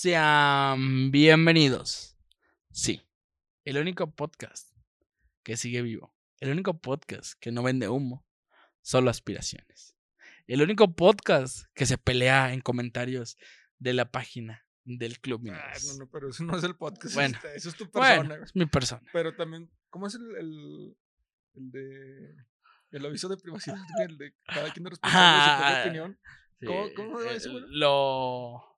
Sean bienvenidos. Sí, el único podcast que sigue vivo. El único podcast que no vende humo. Solo aspiraciones. El único podcast que se pelea en comentarios de la página del Club Ah, no, no, pero eso no es el podcast. Bueno. este, eso es tu persona. Bueno, es mi persona. Pero también, ¿cómo es el, el, el de. El aviso de privacidad? El de cada quien es responsable de su propia Ah, opinión. ¿Cómo- Sí, cómo va eh, eso, güey? Lo,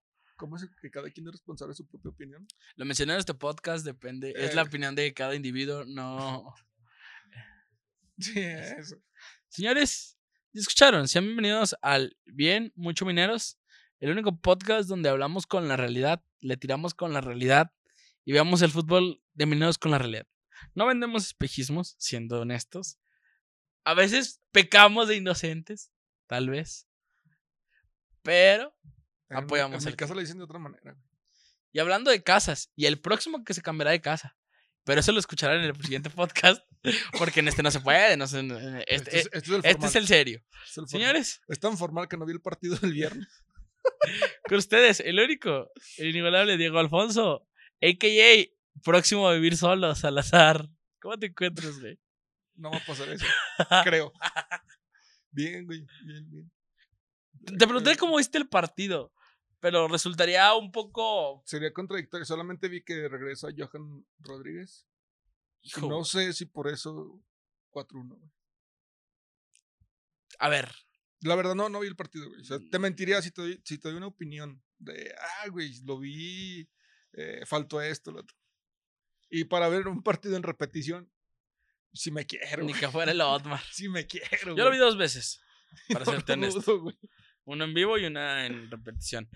¿Cómo es que cada quien es responsable de su propia opinión? lo mencioné en este podcast, depende. Es la Eh. opinión de cada individuo, no. Sí, eso. Señores, ¿ya escucharon? Sean bienvenidos al Bien Mucho Mineros, el único podcast donde hablamos con la realidad, le tiramos con la realidad y veamos el fútbol de mineros con la realidad. No vendemos espejismos, siendo honestos. A veces pecamos de inocentes, tal vez. Pero, Apoyamos En el mi casa lo dicen de otra manera. y hablando de casas, y el próximo que se cambiará de casa. Pero eso lo escucharán en el siguiente podcast, porque en este no se puede. No se- este, Este es, este es el este es formal, el serio. este es el formal. Señores, Es tan formal que no vi el partido del viernes. Con ustedes, el único, el inigualable Diego Alfonso, a.k.a. próximo a vivir solo, Salazar. ¿Cómo te encuentras, güey? No va a pasar eso. creo. Bien, güey. Bien, bien. Te pregunté Eh, cómo viste el partido, pero resultaría un poco... Sería contradictorio. Solamente vi que regresa Johan Rodríguez. Hijo, no sé si por eso 4-1. güey. A ver, La verdad, no, no vi el partido, güey. O sea, Mm. te mentiría si te, doy, si te doy una opinión de, ah, güey, lo vi, eh, faltó esto, lo otro. Y para ver un partido en repetición, sí me quiero, ni güey. que fuera el Otmar. Sí me quiero, Yo lo vi dos veces, para No serte honesto. dudo. Uno en vivo y una en repetición.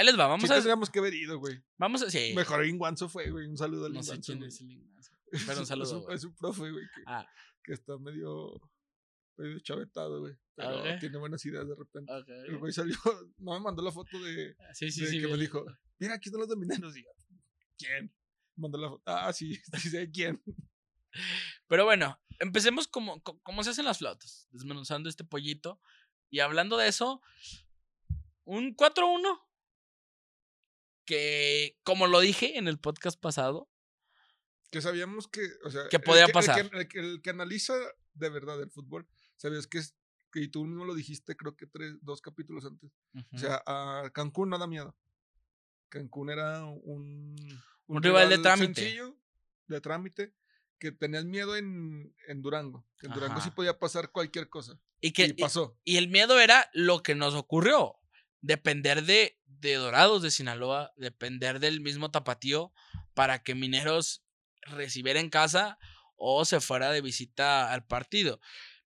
Ahí les va, vamos Sí a... tendríamos que haber ido, güey. Vamos a... Sí. Mejor Inguanzo fue, güey. Un saludo al No sé Inguanzo, quién güey. es el Pero un saludo, Es un, profe, güey, que, Ah, que está medio, medio chavetado, güey. Pero tiene buenas ideas de repente. El güey salió, no me mandó la foto de, Sí, sí, de sí. que me dijo, mira, aquí están los domineros. Y yo, ¿quién? Mandó la foto. Ah, sí, sí sé quién. Pero bueno, empecemos como, co- como se hacen las flautas, desmenuzando este pollito. Y hablando de eso, un 4-1 que, como lo dije en el podcast pasado, Que sabíamos que, o sea, Que el podía el pasar. El que, el que analiza de verdad el fútbol, sabías que es, que y tú mismo lo dijiste, creo que tres, dos capítulos antes. O sea, a Cancún no da miedo. Cancún era un, Un rival de trámite. sencillo, de trámite, que tenías miedo en, en Durango. que En Durango sí Ajá. podía pasar cualquier cosa. y, que, y y, pasó. y el miedo era lo que nos ocurrió. Depender de, de Dorados de Sinaloa, depender del mismo tapatío para que Mineros recibiera en casa o se fuera de visita al partido.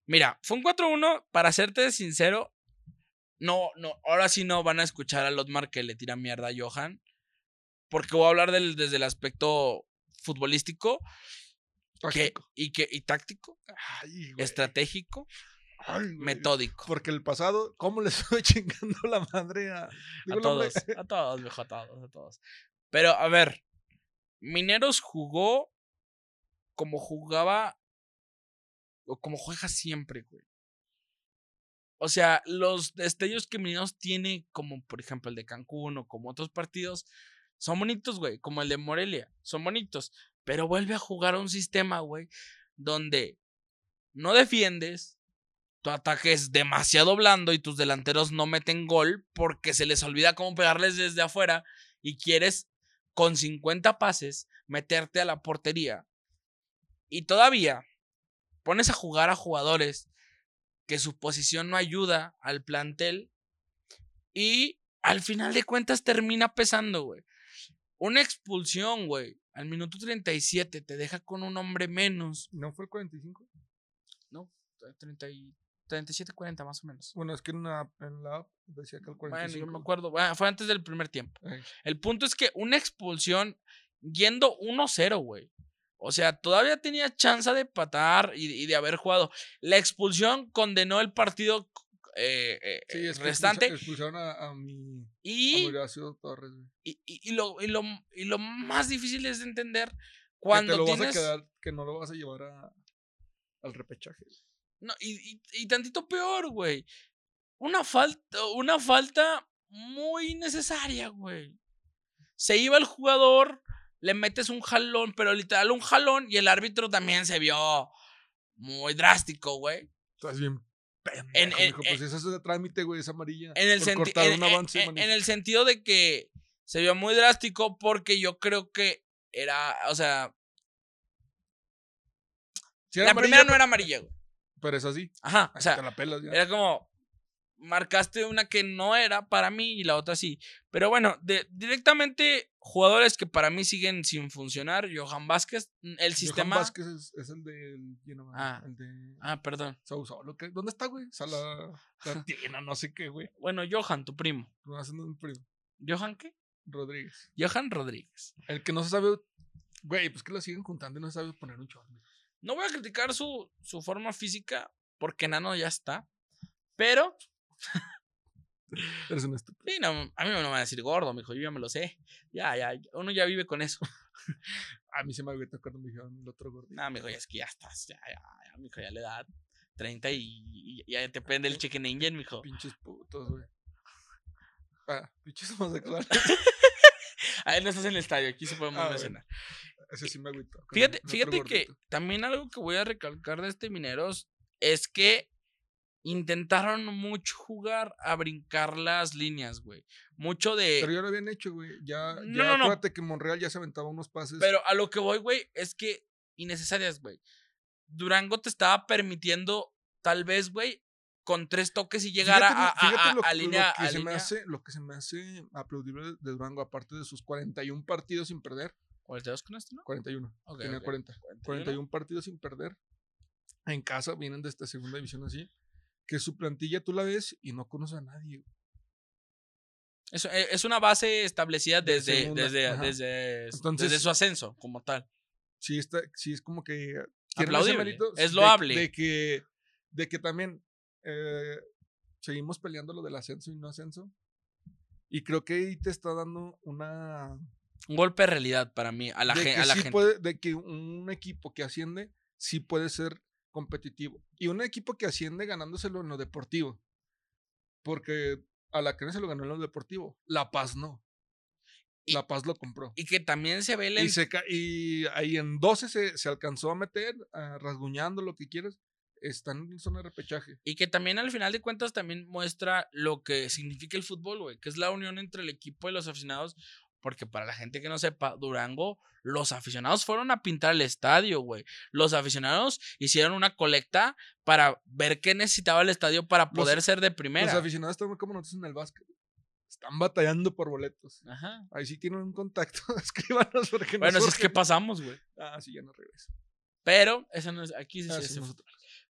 Mira, fue un 4-1, para serte sincero, no, no, ahora sí no van a escuchar al Otmar que le tira mierda a Johan, porque voy a hablar del, desde el aspecto futbolístico que, y, que, y táctico, Ay, estratégico, Ay, metódico. Porque el pasado, ¿cómo le estoy chingando la madre a, todos, a todos, viejo, a todos, a todos. Pero, a ver, Mineros jugó como jugaba o como juega siempre, güey. O sea, los destellos que Mineros tiene, como por ejemplo el de Cancún o como otros partidos, son bonitos, güey, como el de Morelia, son bonitos. Pero vuelve a jugar a un sistema, güey, donde no defiendes, tu ataque es demasiado blando y tus delanteros no meten gol porque se les olvida cómo pegarles desde afuera y quieres con 50 pases meterte a la portería. Y todavía pones a jugar a jugadores que su posición no ayuda al plantel y al final de cuentas termina pesando, güey. Una expulsión, güey, al minuto 37 te deja con un hombre menos. ¿No fue el 45? No, 30 y 37, 40 más o menos. Bueno, es que en la, en la app decía que el 45. Bueno, yo me acuerdo. Bueno, fue antes del primer tiempo. El punto es que una expulsión yendo 1-0, güey. O sea, todavía tenía chance de patar y, y de haber jugado. La expulsión condenó el partido eh, eh, Sí, es que restante. expulsa- expulsaron a, a mi. A Y, Mauricio Torres, y, y- lo, y, lo, y lo más difícil es de entender Que cuando te lo tienes. vas a quedar, que no lo vas a llevar a, al repechaje. No, y, y, y tantito peor, güey. Una falta, una falta muy necesaria, güey. se iba el jugador, le metes un jalón, pero literal un jalón y el árbitro también se vio muy drástico, güey. Estás bien en, pues eso es de trámite, güey, es amarilla. En el, en, en, el sentido de que se vio muy drástico porque yo creo que era, o sea... la primera no era amarilla, güey. Pero es así. Ajá, o sea, era como, marcaste una que no era para mí y la otra sí. Pero bueno, de, directamente jugadores que para mí siguen sin funcionar. Johan Vázquez, mm, el sistema. Johan Vázquez es, el del. ah, el de. Ah, perdón. ¿Dónde está, güey? Sala. Tiena, no sé qué, güey. Bueno, Johan, tu primo. primo. ¿Johan qué? Rodríguez. Johan Rodríguez. El que no se sabe. Güey, pues que lo siguen juntando y no sabe poner un chorro. No voy a criticar su, su forma física porque Nano ya está. Pero Eres un estúpido. Sí, no, a mí no me van a decir gordo, mijo, yo ya me lo sé. Ya, ya, uno ya vive con eso. a mí se me agüita cuando me dijeron el otro gordo. No, mijo, ya es que ya estás, ya, ya, ya, mijo, ya le da 30 y, ya te prende el chicken engine, mijo. Pinches putos, güey. Ah, pinches homosexuales. a él no estás en el estadio, aquí se podemos ah, mencionar. Ese sí me agüita. Fíjate, fíjate que también algo que voy a recalcar de este Mineros es que intentaron mucho jugar a brincar las líneas, güey. Mucho de. Pero ya lo habían hecho, güey. Ya, no, ya no, acuérdate que Monreal ya se aventaba unos pases. Pero a lo que voy, güey, es que innecesarias, güey. Durango te estaba permitiendo, tal vez, güey, con tres toques y llegar a, a, línea. Lo que, se Me hace, lo que se me hace aplaudible de Durango, aparte de sus 41 partidos sin perder. ¿42 con esto, no? 41. Tenía 40. 41 partidos sin perder. En casa vienen de esta segunda división así que su plantilla tú la ves y no conoces a nadie. Es, eh, es una base establecida desde, desde, desde, su ascenso, como tal. Sí, está, sí es como que. Aplaudible. es loable. De, que, de que también eh, seguimos peleando lo del ascenso y no ascenso. Y creo que ahí te está dando una. Un golpe de realidad para mí, a la, a la gente. de que un equipo que asciende sí puede ser competitivo. Y un equipo que asciende ganándoselo en lo deportivo. Porque a la que se lo ganó en lo deportivo. La Paz no. la Paz lo compró. Y que también se ve el... y, y ahí en 12 se, se alcanzó a meter, rasguñando lo que quieras. Están en zona de repechaje. Y que también al final de cuentas también muestra lo que significa el fútbol, güey. Que es la unión entre el equipo y los aficionados. Porque para la gente que no sepa, Durango, los aficionados fueron a pintar el estadio, güey. Los aficionados hicieron una colecta para ver qué necesitaba el estadio para poder ser de primera. Los aficionados están como nosotros en el básquet. Están batallando por boletos. Ajá. Ahí sí tienen un contacto. Escríbanos porque Bueno, si es que pasamos, güey. Ah, sí, ya no regreso. Pero, eso no es. Aquí sí, ah,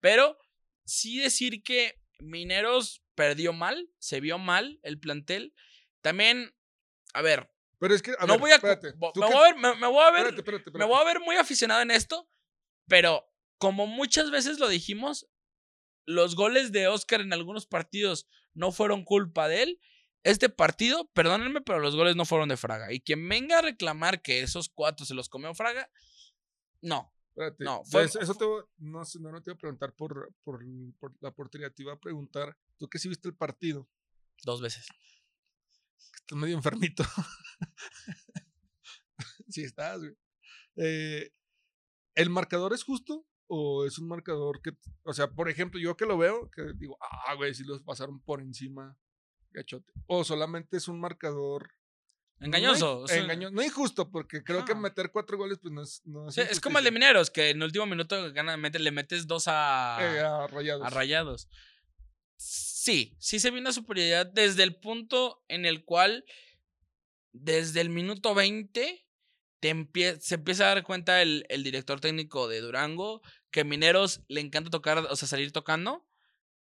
Pero, sí decir que Mineros perdió mal, se vio mal el plantel. También, a ver, pero es que, a no voy a, espérate, me, voy a ver, me, voy a ver, me voy a ver muy aficionado en esto, pero como muchas veces lo dijimos, los goles de Oscar en algunos partidos no fueron culpa de él. Este partido, perdónenme, pero los goles no fueron de Fraga. Y quien venga a reclamar que esos cuatro se los comió Fraga, no. Espérate, no, fue, eso te voy, no, no, no, te voy a preguntar por, por, por la portería, te iba a preguntar, tú que sí viste el partido. Dos veces. Estás medio enfermito. sí estás, güey. Eh, ¿El marcador es justo? ¿O es un marcador que, o sea, por ejemplo, yo que lo veo, que digo, ah, güey, si los pasaron por encima, gachote. O solamente es un marcador Engañoso. No, injusto, porque creo que meter cuatro goles, pues no es. No es, como el de Mineros, que en el último minuto gana, le metes dos a, eh, a rayados. A rayados sí, sí se vio una superioridad desde el punto en el cual, desde el minuto 20, te se empieza a dar cuenta el, el, director técnico de Durango que Mineros le encanta tocar, o sea, salir tocando.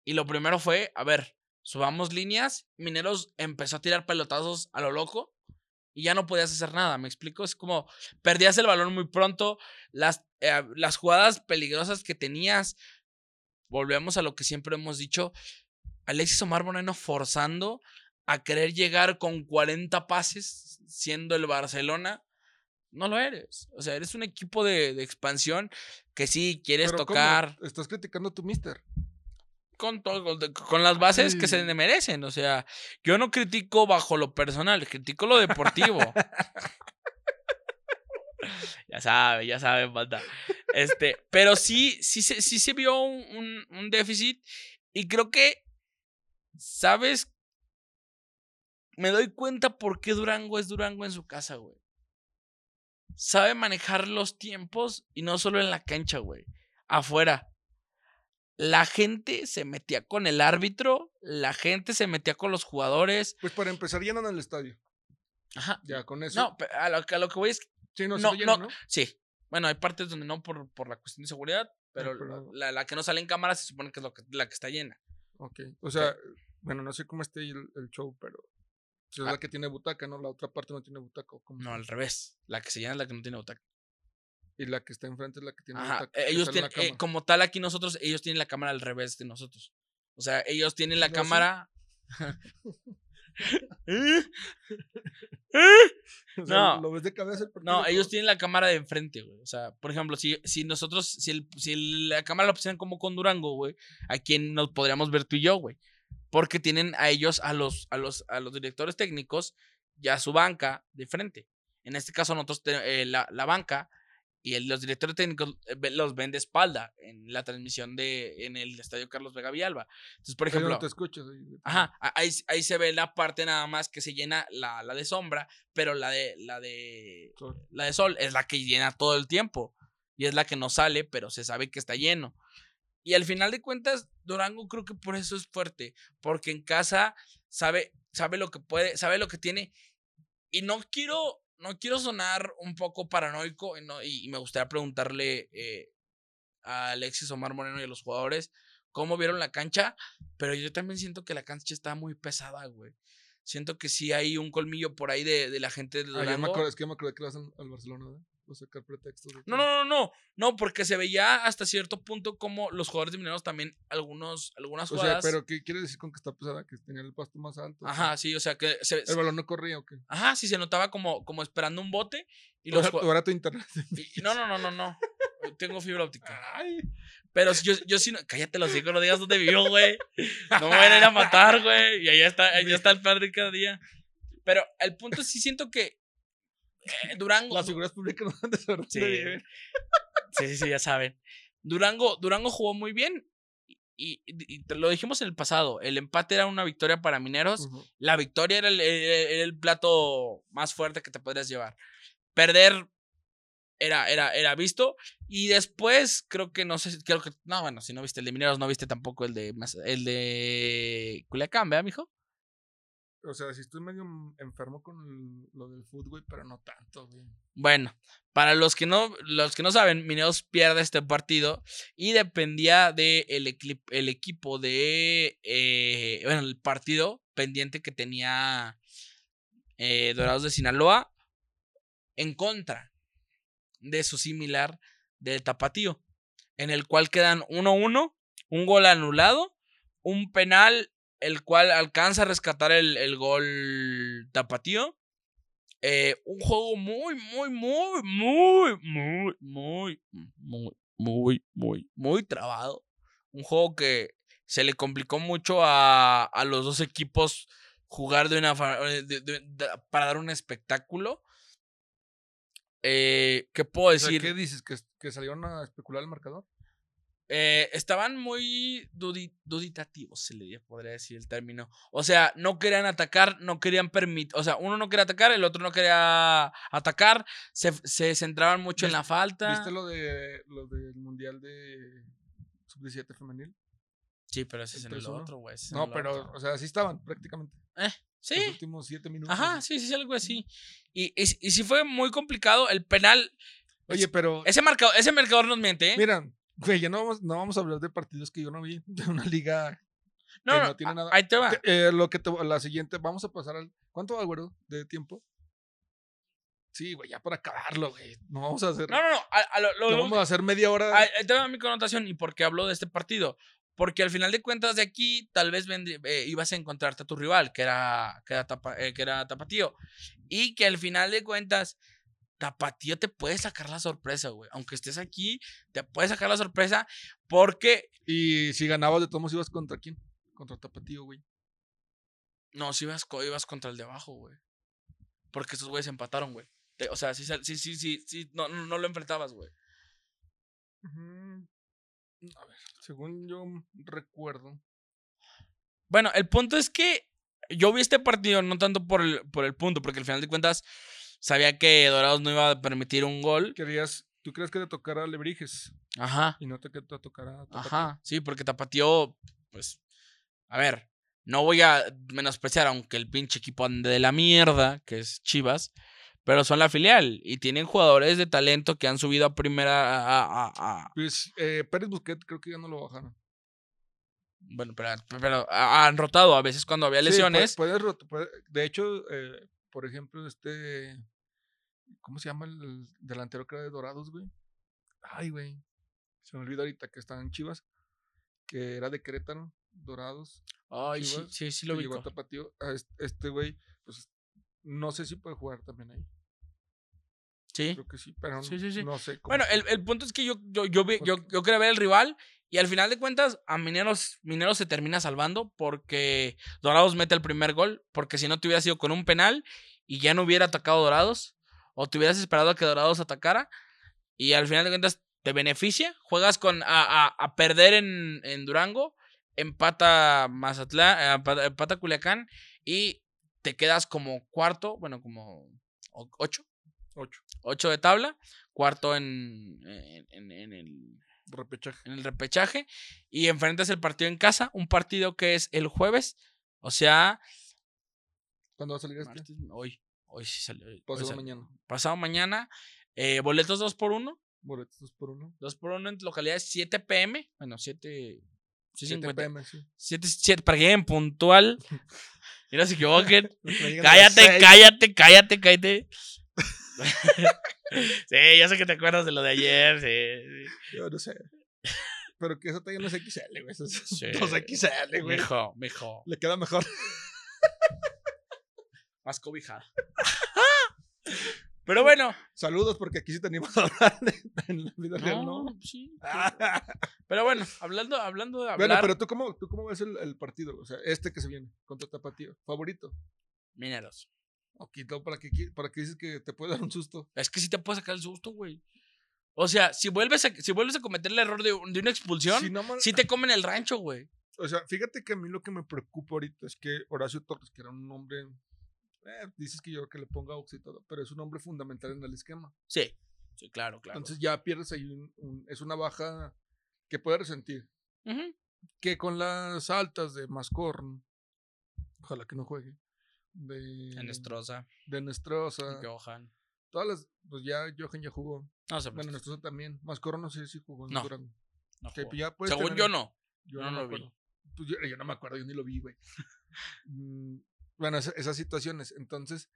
Y lo primero fue, a ver, subamos líneas. Mineros empezó a tirar pelotazos a lo loco y ya no podías hacer nada, ¿me explico? Es como perdías el balón muy pronto, las, eh, las jugadas peligrosas que tenías, volvemos a lo que siempre hemos dicho, Alexis Omar Moreno forzando a querer llegar con 40 pases siendo el Barcelona. No lo eres. O sea, eres un equipo de, expansión que sí quieres tocar. Estás criticando a tu mister. con todo, con las bases que se merecen. O sea, yo no critico bajo lo personal, critico lo deportivo. ya sabe, ya sabe, falta. Este, pero sí, sí, sí, sí se vio un, un déficit. Y creo que, ¿sabes? Me doy cuenta por qué Durango es Durango en su casa, güey. Sabe manejar los tiempos y no solo en la cancha, güey. Afuera la gente se metía con el árbitro, la gente se metía con los jugadores. Pues para empezar, llenan el estadio. Ajá. Ya con eso. No, a lo, a lo que voy es. Sí, no, no, no, Sí. Bueno, hay partes donde no por, por la cuestión de seguridad, pero, La, la, que no sale en cámara se supone que es lo que, la que está llena. Ok. O sea, bueno, no sé cómo esté el, el show, pero. es la ah. que tiene butaca, ¿no? La otra parte no tiene butaca. no, al revés. La que se llena es la que no tiene butaca. Y la que está enfrente es la que tiene Ajá, ellos tienen, eh, como tal aquí nosotros, ellos tienen la cámara al revés de nosotros. O sea, ellos tienen la cámara. no, ¿Lo ves de cabeza No, ellos tienen la cámara de enfrente, güey. O sea, por ejemplo, si, si nosotros, si, el, si la cámara la pusieran como con Durango, güey, ¿a quién nos podríamos ver tú y yo, güey? Porque tienen a ellos, a los, a los, a los directores técnicos, ya su banca de frente. En este caso, nosotros, eh, la, la banca y los directores técnicos eh, los ven de espalda en la transmisión de en el estadio Carlos Vega Villalba. Entonces, por ejemplo, no te escucho, ajá, ahí, ahí, se ve la parte nada más que se llena la, la de sombra, pero la de la de la de sol es la que llena todo el tiempo y es la que no sale, pero se sabe que está lleno. Y al final de cuentas, Durango creo que por eso es fuerte, porque en casa sabe sabe lo que puede, sabe lo que tiene y no quiero no quiero sonar un poco paranoico y, me gustaría preguntarle eh, a Alexis Omar Moreno y a los jugadores cómo vieron la cancha, pero yo también siento que la cancha está muy pesada, güey. Siento que sí hay un colmillo por ahí de, la gente de Durango. Ah, me acuerdo, es que me acuerdo que vas al Barcelona, ¿verdad? Sacar pretextos. No, no, no, no, no, porque se veía hasta cierto punto como los jugadores de Mineros también, algunos, algunas jugadas. O sea, pero ¿qué quiere decir con que está pesada? Que tenía el pasto más alto. Ajá, sí, o sea que. ¿El balón no corría o qué? Ajá, sí, se notaba como, como esperando un bote. Y los ahora tu internet. no, no, no, no, no. Tengo fibra óptica. Ay. Pero yo, yo sí, no, cállate los hijos, no digas dónde vivió, güey. No me van a ir a matar, güey. Y ahí está, ahí está el padre cada día. Pero el punto sí siento que eh, Durango. Las figuras públicas no han de saber sí. sí, sí, ya saben. Durango, Durango jugó muy bien. Y, lo dijimos en el pasado, el empate era una victoria para Mineros, la victoria era el, plato más fuerte que te podrías llevar. Perder era, era, era visto y después creo que no sé, creo que, no, bueno, si no viste el de Mineros, no viste tampoco el de, el de Culiacán, ¿verdad, mijo? O sea, si estoy medio enfermo con lo del fútbol, pero no tanto. Bueno, para los que no, los que no saben, Mineros pierde este partido y dependía del de el equipo de, eh, bueno, el partido pendiente que tenía eh, Dorados de Sinaloa en contra de su similar del Tapatío, en el cual quedan 1-1, un gol anulado, un penal el cual alcanza a rescatar el, el gol tapatío. Eh, un juego muy, muy, muy, muy, muy, muy, muy, muy, muy, muy trabado. Un juego que se le complicó mucho a, a los dos equipos jugar de una para dar un espectáculo. Eh, ¿Qué puedo decir? ¿Qué dices? ¿Que, ¿Que salieron a especular el marcador? Eh, estaban muy duditativos, se le podría decir el término. O sea, no querían atacar, no querían permitir. O sea, uno no quería atacar, el otro no quería atacar. Se, se centraban mucho en la falta. ¿Viste lo, de, lo del mundial de sub-17 femenil? Sí, pero ese es en el otro, güey. No, pero, o sea, sí estaban prácticamente. Eh, sí. Los últimos siete minutos. Ajá, sí, sí, algo así. Y, y, y sí fue muy complicado. El penal. Oye, pero. Ese marcador, ese marcador nos miente, ¿eh? Mira, Güey, ya no vamos, no vamos a hablar de partidos que yo no vi, de una liga no, que no, tiene nada. Ahí te va. Eh, lo que te, la siguiente, vamos a pasar al. ¿Cuánto va, güero, de tiempo? Sí, güey, ya para acabarlo, güey. No vamos a hacer. No, no, no. lo, vamos a hacer media hora. Ahí te va mi connotación y por qué hablo de este partido. Porque al final de cuentas de aquí tal vez eh, ibas a encontrarte a tu rival, que era, que era, tapa, eh, que era Tapatío. Y que al final de cuentas Tapatío te puede sacar la sorpresa, güey. Aunque estés aquí, te puede sacar la sorpresa porque. Y si ganabas de todos modos, ibas contra quién? Contra Tapatío, güey. No, si ibas, co- ibas contra el de abajo, güey. Porque esos güeyes empataron, güey. O sea, sí, sí, sí, sí, sí, no, no, no lo enfrentabas, güey. Ujú. A ver, según yo recuerdo. Bueno, el punto es que yo vi este partido no tanto por el, por el punto, porque al final de cuentas sabía que Dorados no iba a permitir un gol. Querías, ¿Tú crees que te tocara a Lebrijes Ajá. y no te, te tocara a Tapatío? Ajá, sí, porque Tapatío, pues, a ver, no voy a menospreciar, aunque el pinche equipo ande de la mierda, que es Chivas, pero son la filial y tienen jugadores de talento que han subido a primera, a, a- a- Pues eh, Pérez Busquet creo que ya no lo bajaron. bueno, pero, pero han rotado a veces cuando había Sí, lesiones. puede- de hecho, eh, por ejemplo, este. ¿Cómo se llama el delantero que era de Dorados, güey? Ay, güey. Se me olvidó ahorita que estaba en Chivas. Que era de Querétaro, Dorados. Ay, sí, Chivas, sí, sí lo vi. llegó a Tapatío. a es- Este güey, pues no sé si puede jugar también ahí. Sí. Creo que sí, pero Sí, sí, sí. no sé cómo. Bueno, el, el punto es que yo, yo, yo, vi- yo, yo quería ver el rival y al final de cuentas a Mineros, Mineros se termina salvando porque Dorados mete el primer gol, porque si no te hubiera sido con un penal y ya no hubiera atacado Dorados o te hubieras esperado a que Dorados atacara y al final de cuentas te beneficia, juegas con a, a- a perder en, en Durango, empata Mazatlán, eh, empata, Culiacán y te quedas como cuarto, bueno, como ocho, Ocho. ocho de tabla, cuarto en, en, en- el, Repechaje. en el repechaje y enfrentas el partido en casa, un partido que es el jueves, o sea, ¿Cuándo va a salir este? martes, hoy, hoy sí salió. hoy Pasado salió. mañana. Pasado mañana, eh, boletos 2 por 1 Boletos dos por uno. 2 por 1 en localidades 7 pm, bueno, 7... Sí, 7 50. PM, sí. 7, 7, para que lleguen puntual. Y no se equivoquen. Cállate, cállate, cállate, cállate. sí, yo sé que te acuerdas de lo de ayer. Sí, sí. Yo no sé. Pero que eso todavía no es XL, güey. Eso es Sí. 2XL, güey. Mijo, mijo. Le queda mejor. Más cobijada. Pero bueno. Saludos, porque aquí sí teníamos a hablar de, en la vida real, ¿no? Sí. Pero bueno, hablando, hablando de bueno, hablar. pero tú cómo, tú cómo ves el, el partido, o sea, este que se viene contra Tapatío, favorito. Mineros. Ok, no, ¿para qui- para qué dices que te puede dar un susto? Es que sí te puede sacar el susto, güey. O sea, si vuelves a, si vuelves a cometer el error de, de una expulsión, Si no mal- sí te comen el rancho, güey. O sea, fíjate que a mí lo que me preocupa ahorita es que Horacio Torres, que era un hombre, eh, dices que yo que le ponga Ox y todo, pero es un hombre fundamental en el esquema. Sí. Sí, claro, claro. Entonces ya pierdes ahí un, un- es una baja que puede resentir. Que con las altas de Mascorn, ojalá que no juegue, de, En Estroza, de Nestrosa, Johan. todas las, pues ya Johan ya jugó. No sé, Bueno, Nestrosa también. Mascorn no sé si jugó en No, Durango. no Que ya Según tener- yo no. Yo No no, lo vi. Pues yo, yo no me acuerdo, yo ni lo vi, güey. Bueno, esa- esas situaciones. Entonces,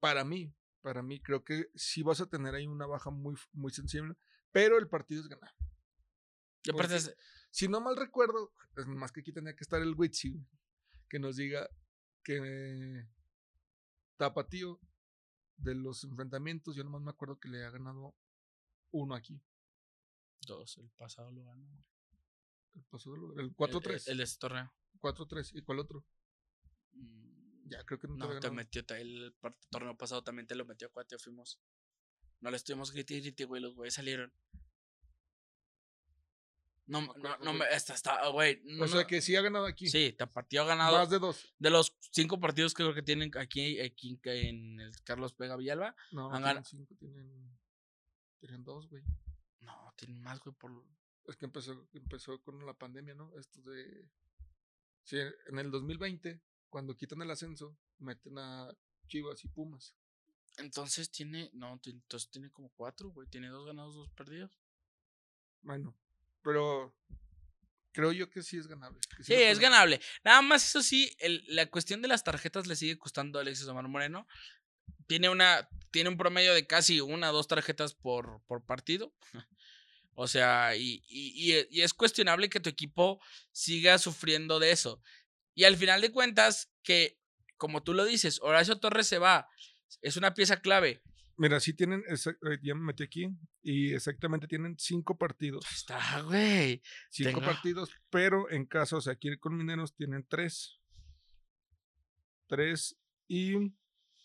para mí, para mí, creo que sí vas a tener ahí una baja muy, muy sensible, pero el partido es ganar. Y aparte, es- Si no mal recuerdo, es más que aquí tenía que estar el Witsi, que nos diga que Tapatío de los enfrentamientos, yo nomás me acuerdo que le ha ganado uno aquí. dos, el pasado lo ganó. El, paso del- el El- 4-3. El, el de este torneo. 4-3. ¿Y cuál otro? Mm, Ya, creo que no, te No, te metió, el torneo pasado también te lo metió cuate, fuimos. No le estuvimos griti griti, güey, los güeyes salieron. No, me no, acuerdo, no, me, esta está, güey. no, O sea no- que sí ha ganado aquí. Sí, Tapatío ha ganado. Más de dos. De los cinco partidos que creo que tienen aquí, aquí en el Carlos Pega Villalba. No, Han tienen cinco, tienen, tienen dos, güey. No, tienen más, güey, por. Es que empezó, empezó con la pandemia, ¿no? Esto de... Sí, en el 2020, cuando quitan el ascenso, meten a Chivas y Pumas. Entonces tiene. No, entonces tiene como cuatro, güey. Tiene dos ganados, dos perdidos. Bueno, pero creo yo que sí es ganable. Sí, es ganable. Nada más, eso sí, el- la cuestión de las tarjetas le sigue costando a Alexis Omar Moreno. Tiene una. Tiene un promedio de casi una o dos tarjetas por, por partido. O sea, y, y, y- y es cuestionable que tu equipo siga sufriendo de eso. Y al final de cuentas, que, como tú lo dices, Horacio Torres se va, es una pieza clave. Mira, sí tienen, eh, ya me metí aquí, y exactamente tienen cinco partidos. Está, güey. Cinco Tengo- partidos, pero en caso, o sea, aquí con Mineros tienen tres. Tres, y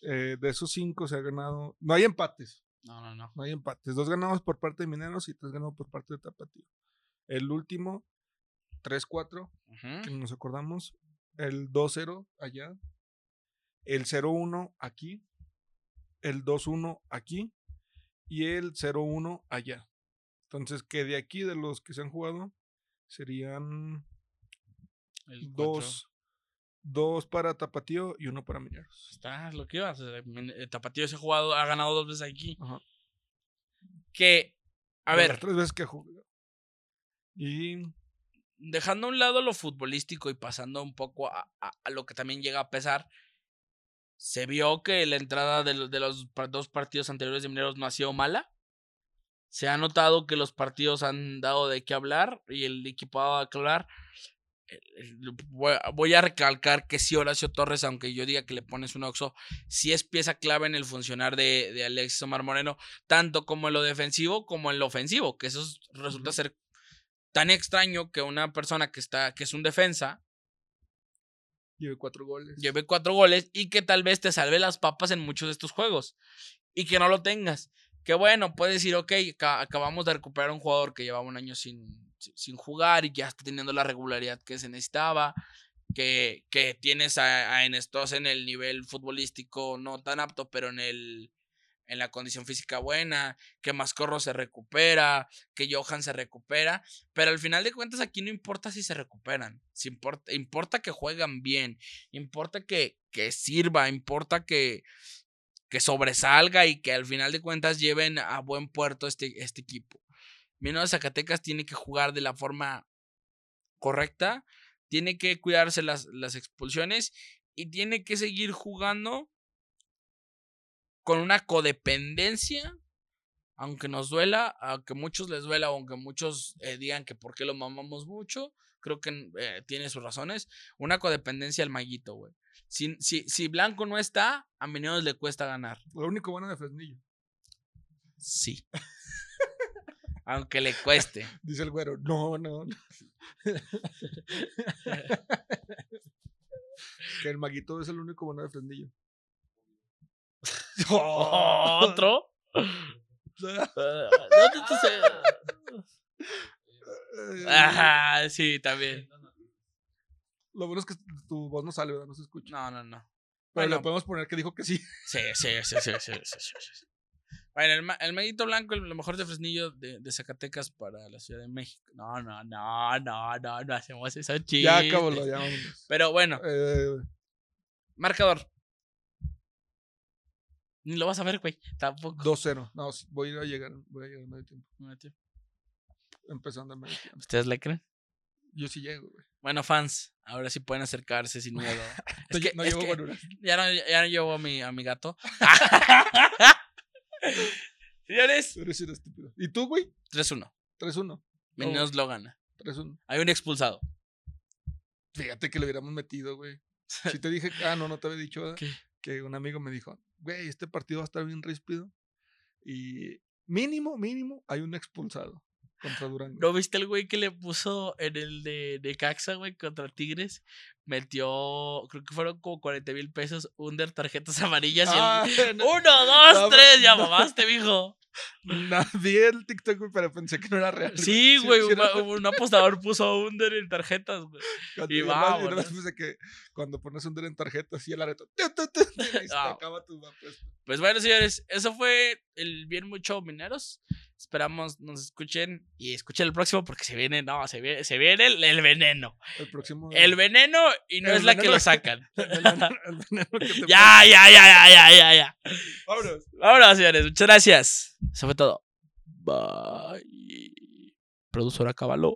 eh, de esos cinco se ha ganado. No hay empates, No, no, no. no hay empates. Dos ganados por parte de Mineros y tres ganados por parte de Tapatío. El último, 3-4, Ujú. que nos acordamos. El 2-0 allá. El 0-1 aquí. El 2-1 aquí. Y el 0-1 allá. Entonces, que de aquí, de los que se han jugado, serían El dos, dos para Tapatío y uno para Mineros. Está, es lo que iba. o sea, Min- eh, Tapatío se ha jugado, ha ganado dos veces aquí. Ajá. Que, a De ver, las tres veces que ha jugado. Y dejando a un lado lo futbolístico y pasando un poco a, a- a lo que también llega a pesar, se vio que la entrada de, de los dos partidos anteriores de Mineros no ha sido mala. Se ha notado que los partidos han dado de qué hablar y el equipo ha dado de qué hablar. Voy a- recalcar que sí, Horacio Torres, aunque yo diga que le pones un oxo, sí es pieza clave en el funcionar de, de Alexis Omar Moreno, tanto como en lo defensivo como en lo ofensivo, que eso es- resulta ser tan extraño que una persona que está, que es un defensa, lleve cuatro goles. lleve cuatro goles y que tal vez te salve las papas en muchos de estos juegos y que no lo tengas. Que bueno, puedes decir, ok, ca- acabamos de recuperar un jugador que llevaba un año sin, sin- jugar y ya está teniendo la regularidad que se necesitaba. Que, que tienes a, a Enestos en el nivel futbolístico no tan apto, pero en el en la condición física buena, que Mascorro se recupera, que Johan se recupera, pero al final de cuentas aquí no importa si se recuperan, si importa, importa que juegan bien, importa que, que sirva, importa que, que sobresalga y que al final de cuentas lleven a buen puerto este, este equipo. Mineros de Zacatecas tiene que jugar de la forma correcta, tiene que cuidarse las, las expulsiones y tiene que seguir jugando con una codependencia, aunque nos duela, aunque muchos les duela, aunque muchos eh, digan que por qué lo mamamos mucho, creo que eh, tiene sus razones, una codependencia al maguito, güey. Si, si, si Blanco no está, a Mineros le cuesta ganar. Lo único bueno de Fresnillo. Sí. aunque le cueste. Dice el güero. No, no. no. que el maguito es el único bueno de Fresnillo. ¿Otro? ¿Dónde tú se- Ajá, sí, también. Lo bueno es que tu voz no sale, ¿verdad? No se escucha. No, no, no. Pero bueno. le podemos poner que dijo que sí. Sí, sí, sí, sí, sí, sí, sí, sí. Bueno, el, ma- el maguito blanco, el- lo mejor de Fresnillo de, de Zacatecas para la Ciudad de México. No, no, no, no, no, no hacemos eso chistes. Ya acabó, ya vámonos. Pero bueno, Eh, marcador. Ni lo vas a ver, güey. Tampoco. 2-0. No, voy a a llegar, voy a llegar al medio tiempo. Empezando al medio tiempo. ¿Ustedes le creen? Yo sí llego, güey. Bueno, fans, ahora sí pueden acercarse sin miedo. No, Es que, no es llevo que ya, no, ya no llevo a mi, a mi gato. Señores, Eres un estúpido. ¿Y tú, güey? 3-1. 3-1. Mineros lo gana. 3-1. Hay un expulsado. Fíjate que lo hubiéramos metido, güey. Si te dije, ah, no, no te había dicho. ¿Qué? Que un amigo me dijo, güey, este partido va a estar bien ríspido. Y mínimo, mínimo, hay un expulsado contra Durango. ¿No viste el güey que le puso en el de, de Caxa, güey, contra Tigres? Metió, creo que fueron como 40 mil pesos, under tarjetas amarillas y el- Ah, no, Uno, dos, No, tres, ya mamaste, mijo. vi el TikTok, güey, pero pensé que no era real. Sí, güey, sí un, un apostador puso under en tarjetas, güey. y además pensé que cuando pones un dedo en tarjeta, así el areto, y se te Ah. acaba tu apuesta. Pues bueno, señores, eso fue el Bien Mucho Mineros. Esperamos nos escuchen y escuchen el próximo porque se viene, no, se viene, se viene el, el veneno. El próximo. El veneno y no es la que lo sacan. Ya, ya, ya, ya, ya, ya, ya. Vámonos. Vámonos, señores. Muchas gracias. Eso fue todo. Bye. Productora Caballo.